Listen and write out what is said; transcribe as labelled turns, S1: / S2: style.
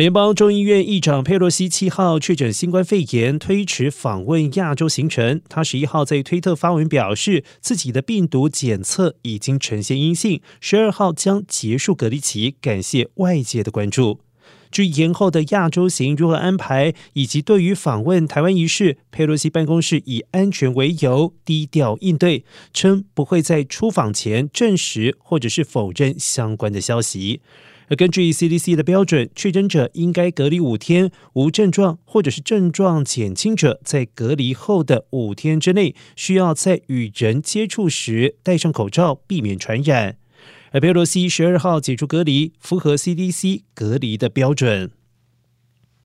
S1: 联邦众议院议长佩洛西七号确诊新冠肺炎，推迟访问亚洲行程。他十一号在推特发文表示，自己的病毒检测已经呈现阴性，十二号将结束隔离期，感谢外界的关注。至于延后的亚洲行如何安排，以及对于访问台湾一事，佩洛西办公室以安全为由低调应对，称不会在出访前证实或者是否认相关的消息。而根据 CDC 的标准，确诊者应该隔离五天，无症状或者是症状减轻者，在隔离后的五天之内，需要在与人接触时戴上口罩，避免传染。而佩洛西十二号解除隔离，符合 CDC 隔离的标准。